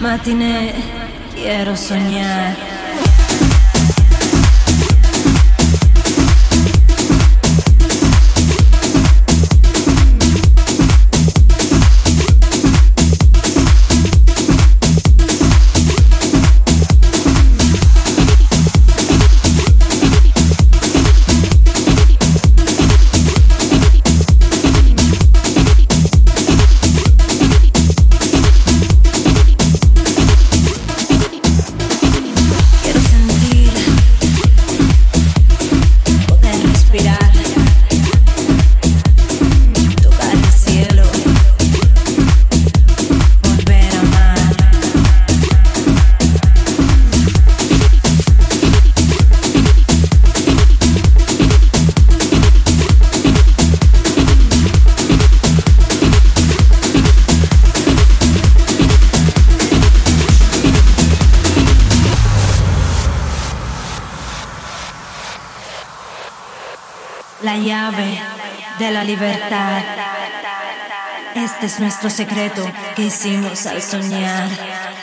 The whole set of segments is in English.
Matiné, quiero soñar. Es nuestro secreto que hicimos al soñar.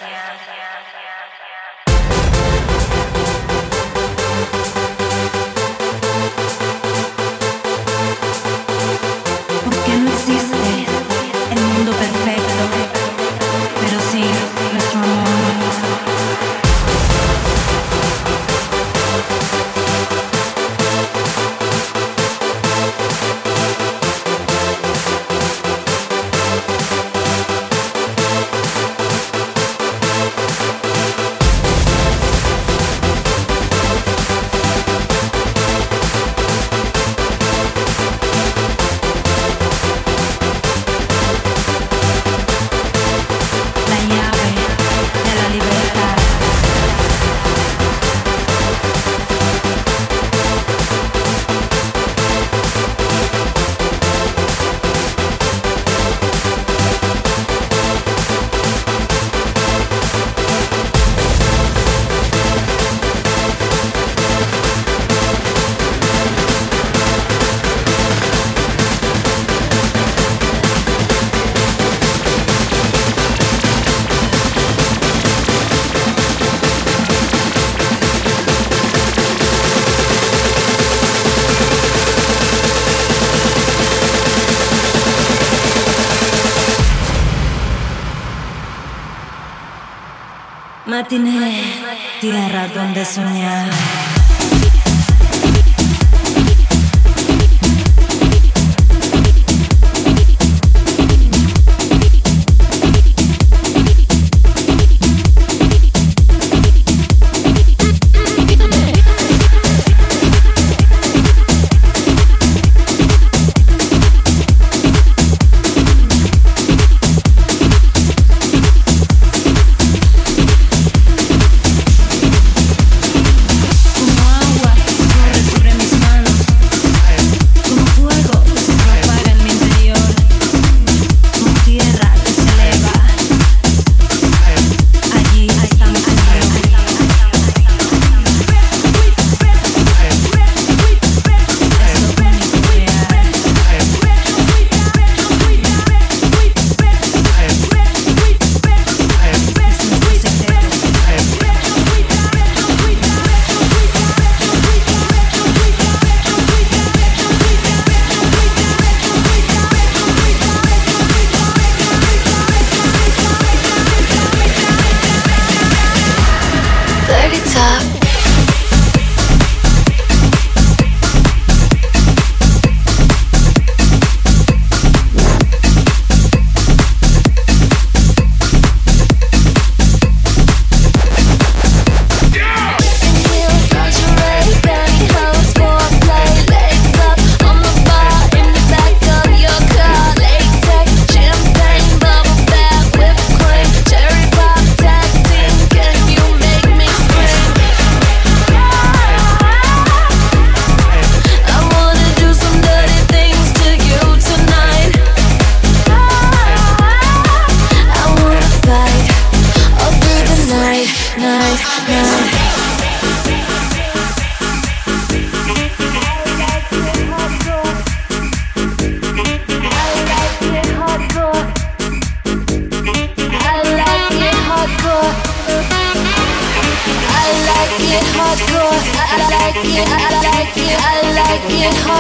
Tierra donde soñar.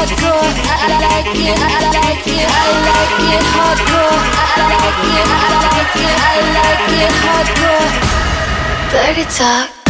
Hardcore. I like it, I like it, I like it hardcore. I like it, I like it, I like it hardcore. Dirty talk.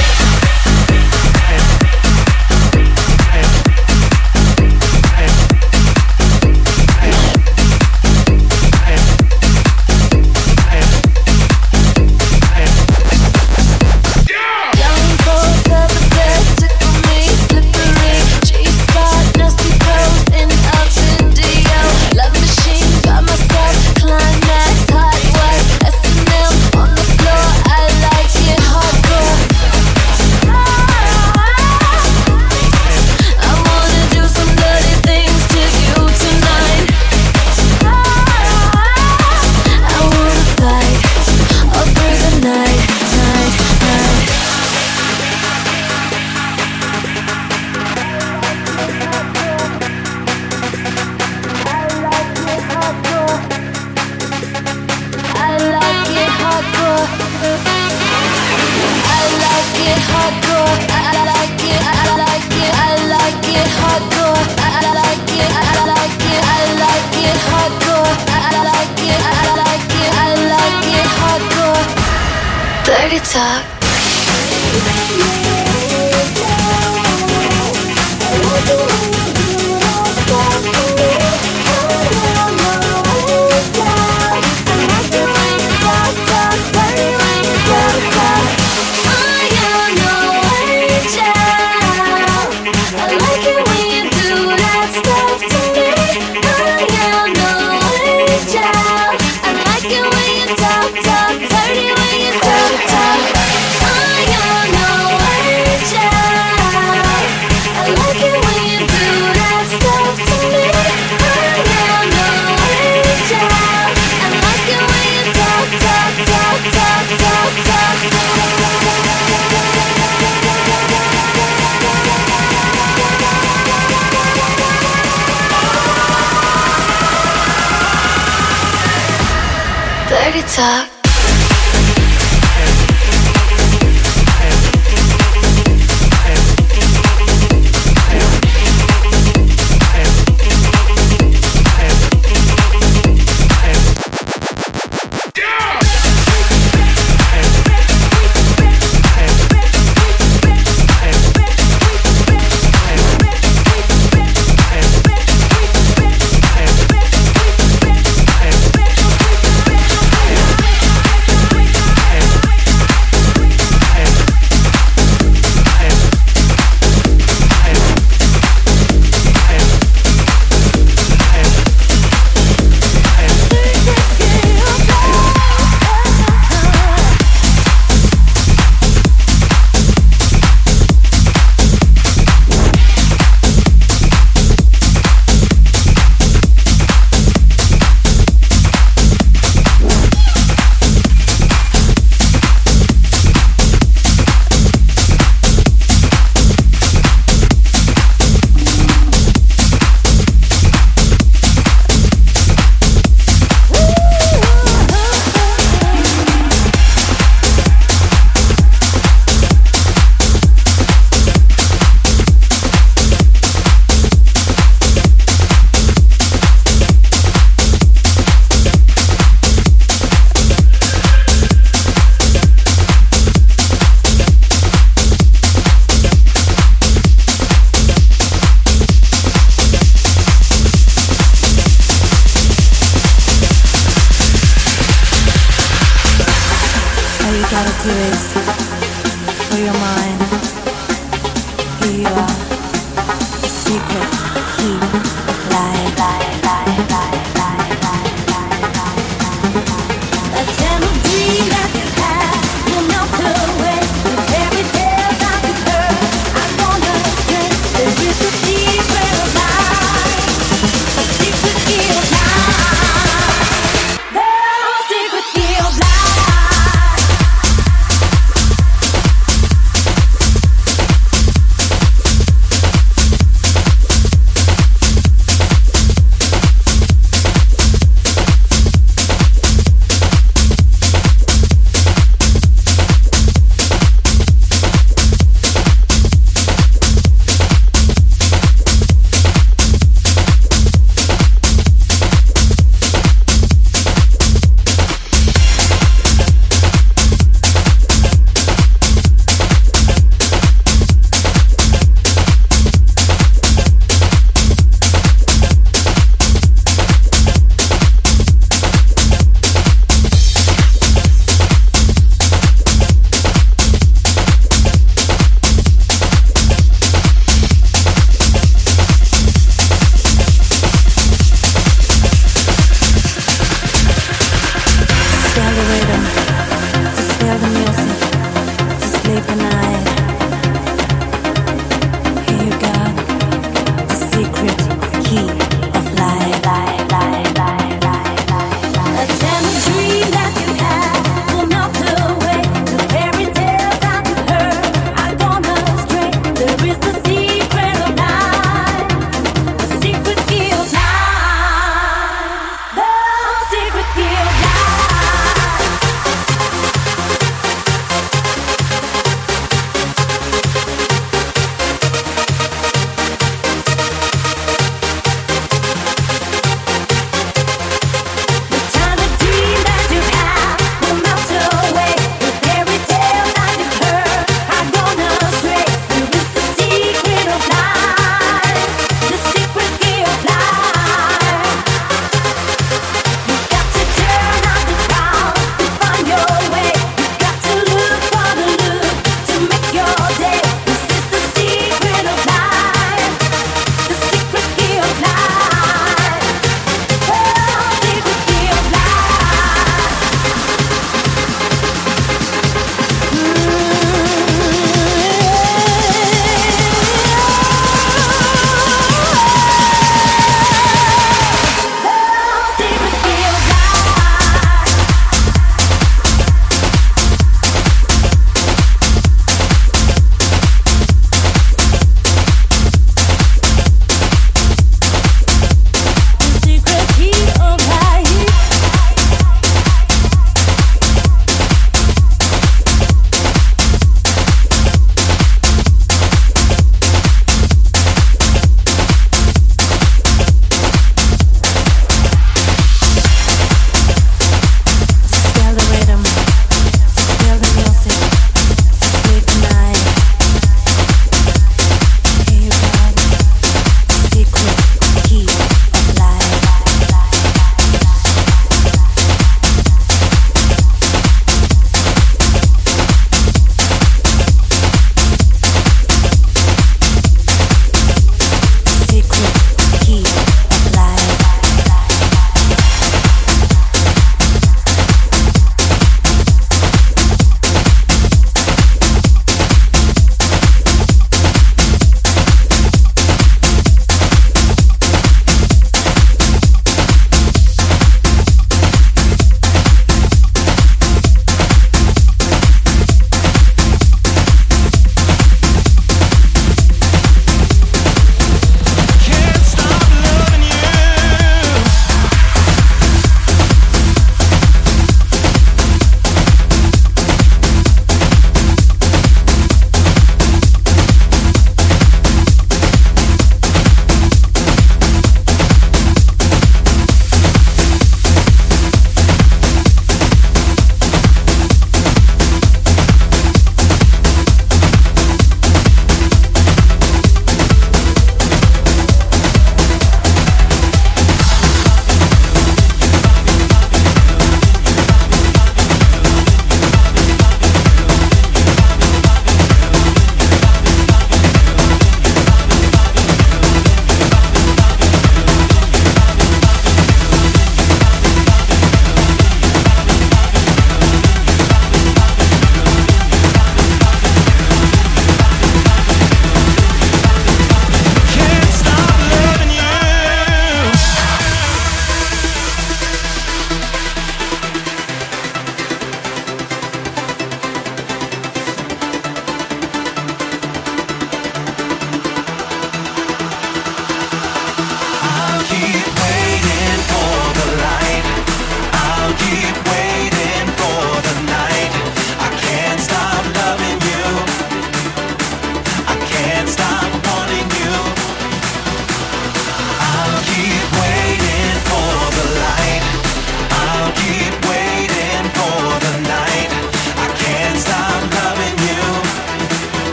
tick.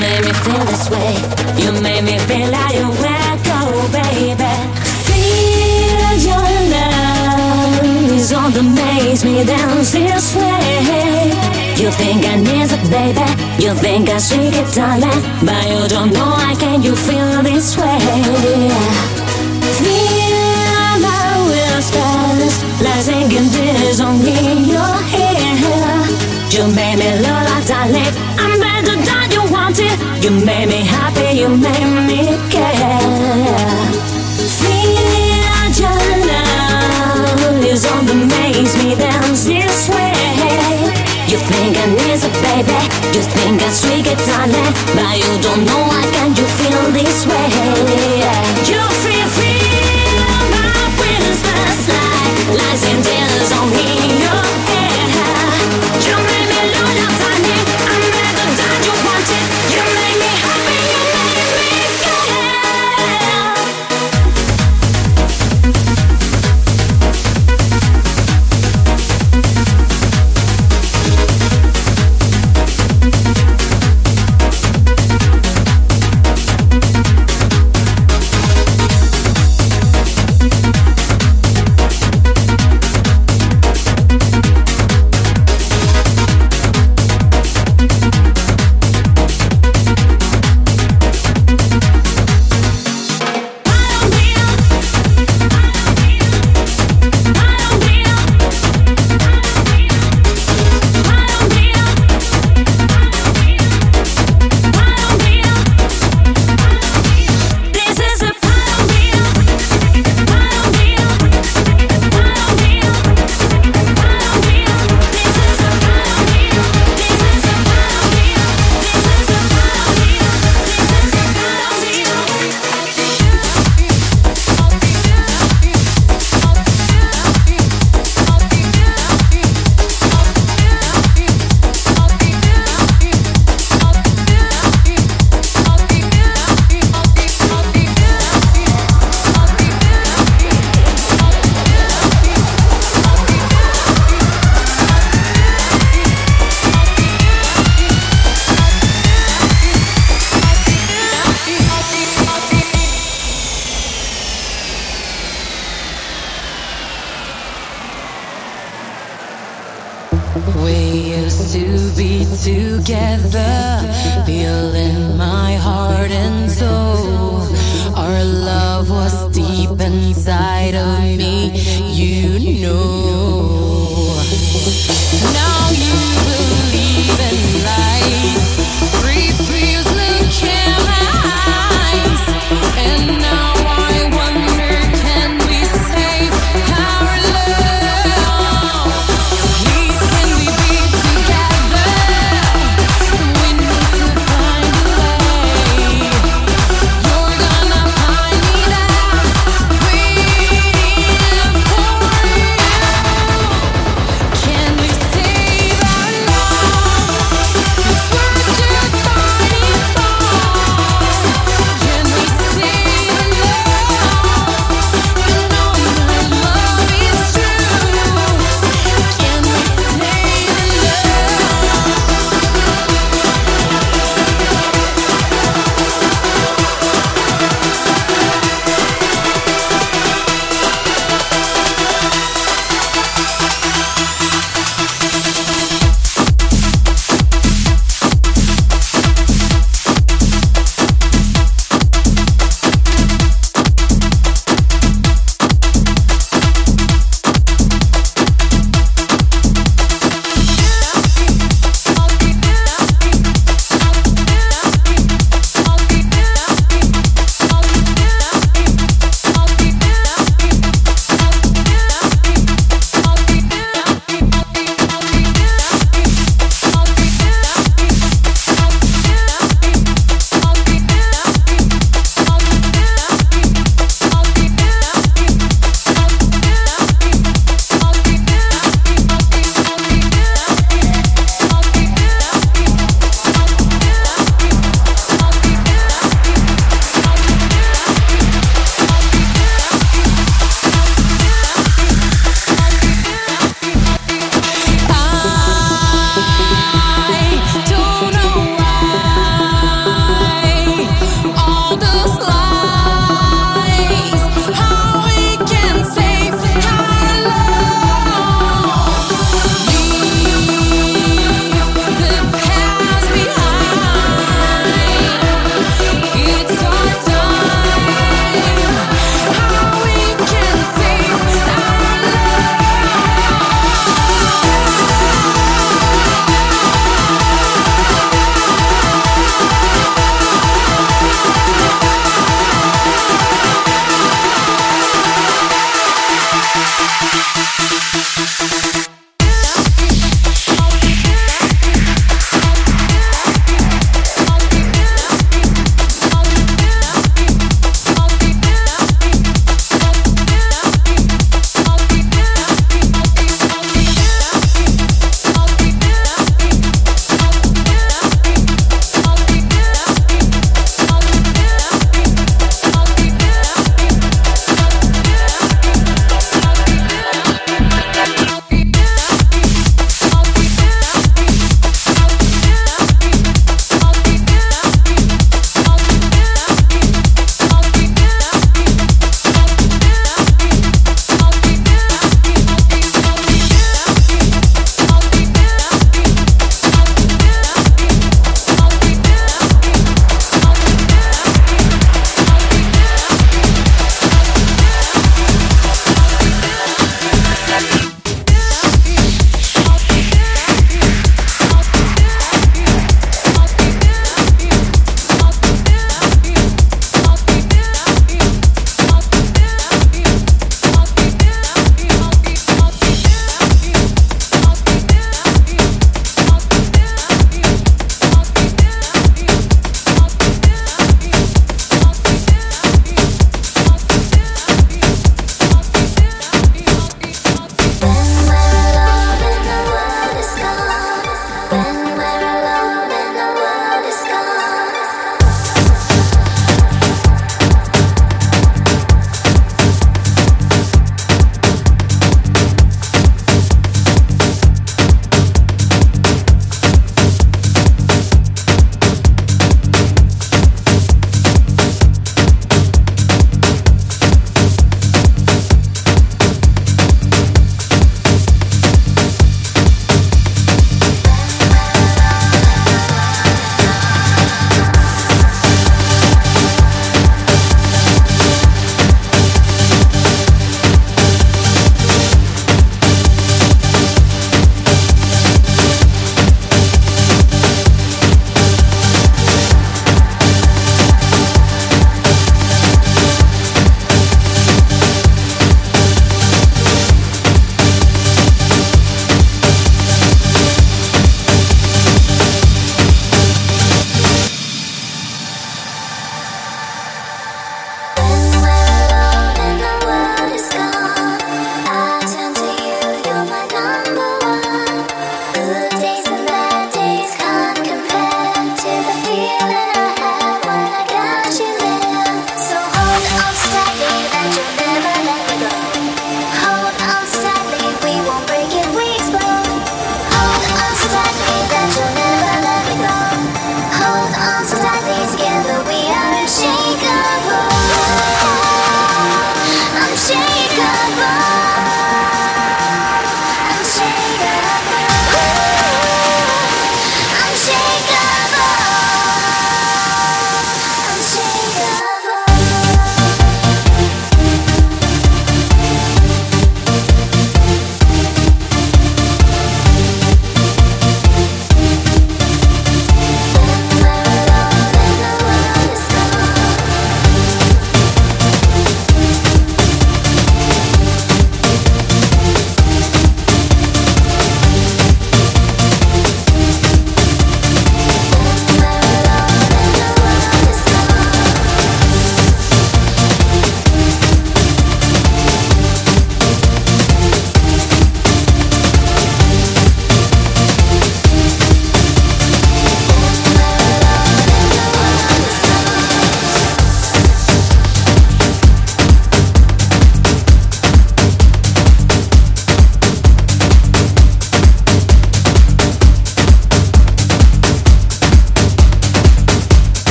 Made me feel this way. You made me feel like you echo, baby. Feel your love is all that makes me dance this way. You think I need it, baby. You think I shake it, darling. But you don't know I can. You feel this way. Feel the whispers. You me like darling. I'm You made me happy. You made me care. Feel your love is all that makes me dance this way. You think I need a baby. You think I'm sweet darling. But you don't know why can you feel this way. You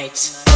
tonight.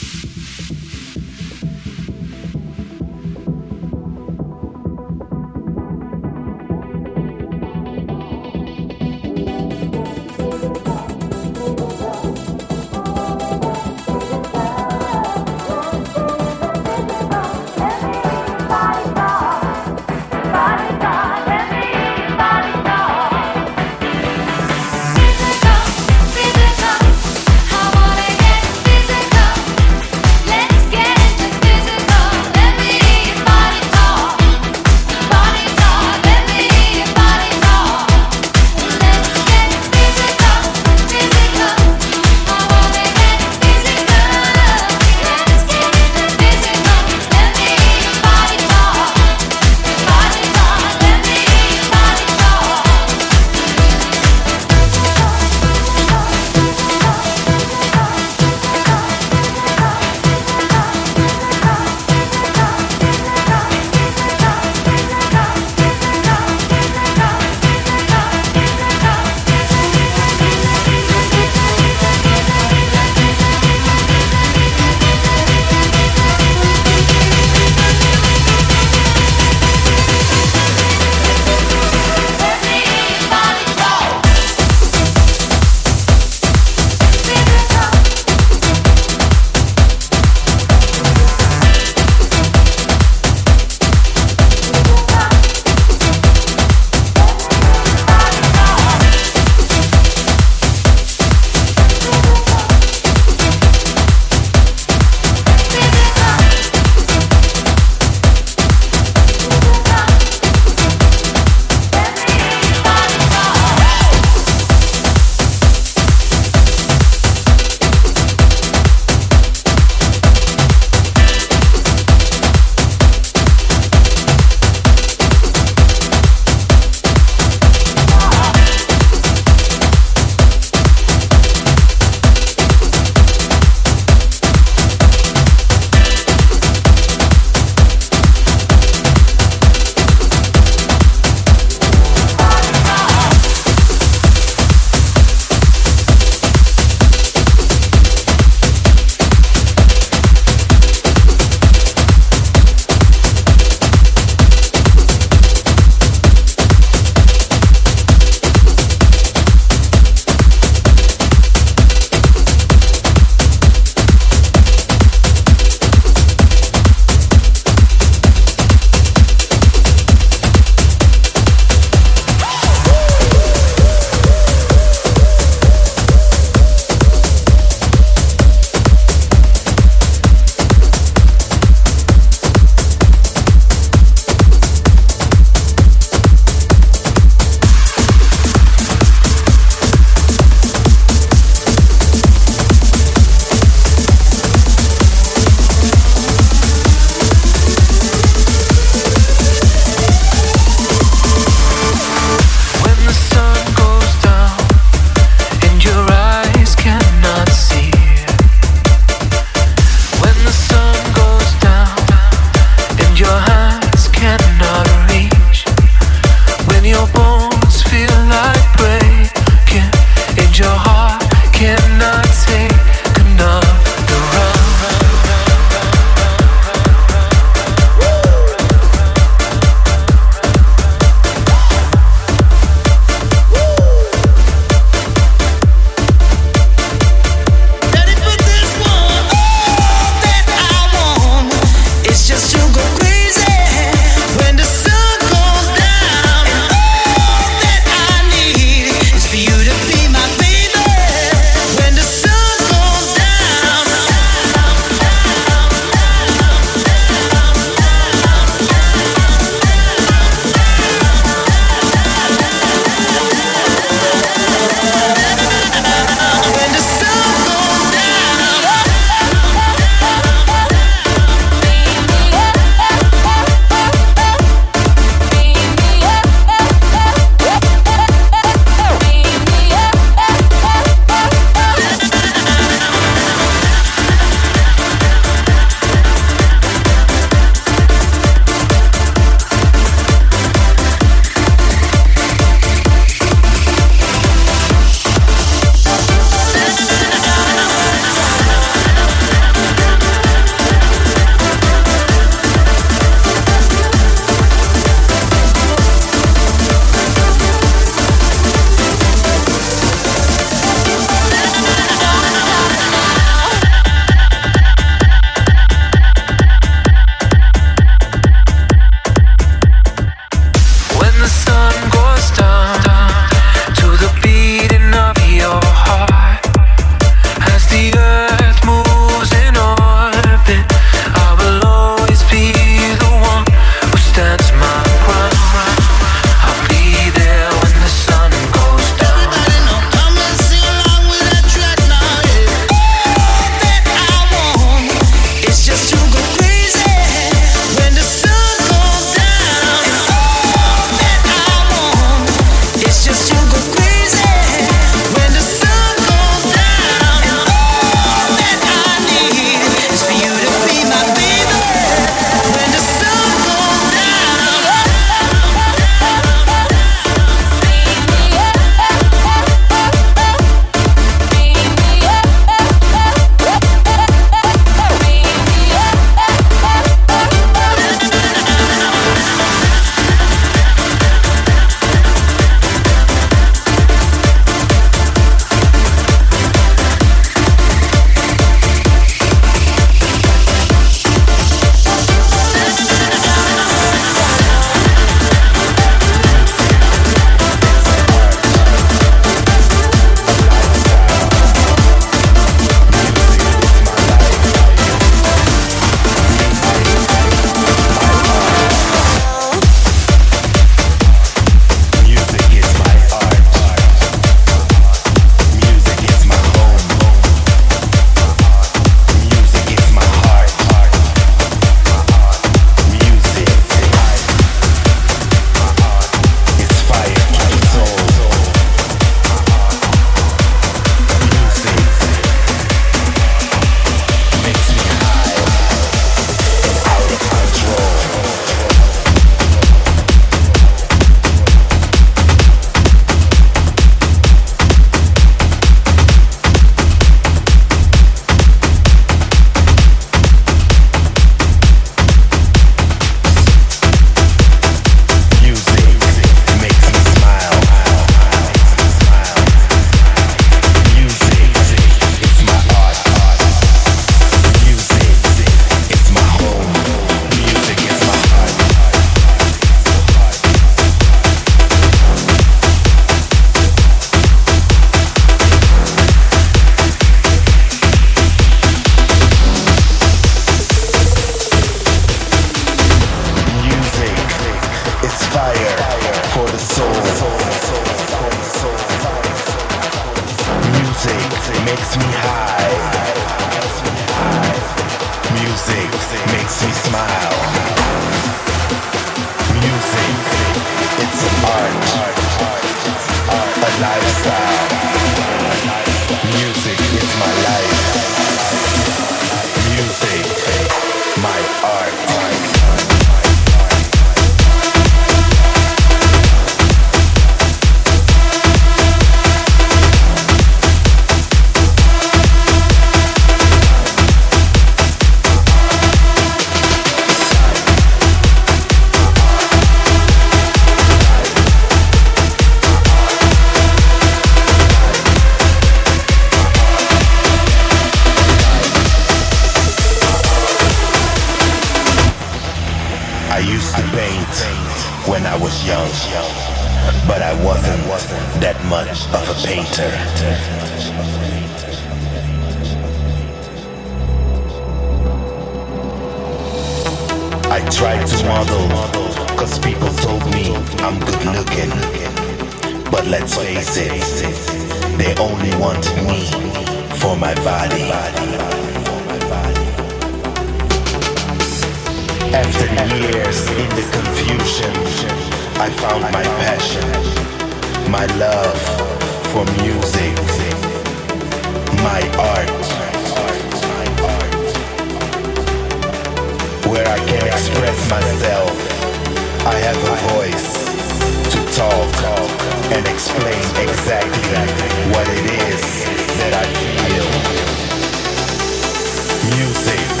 You music.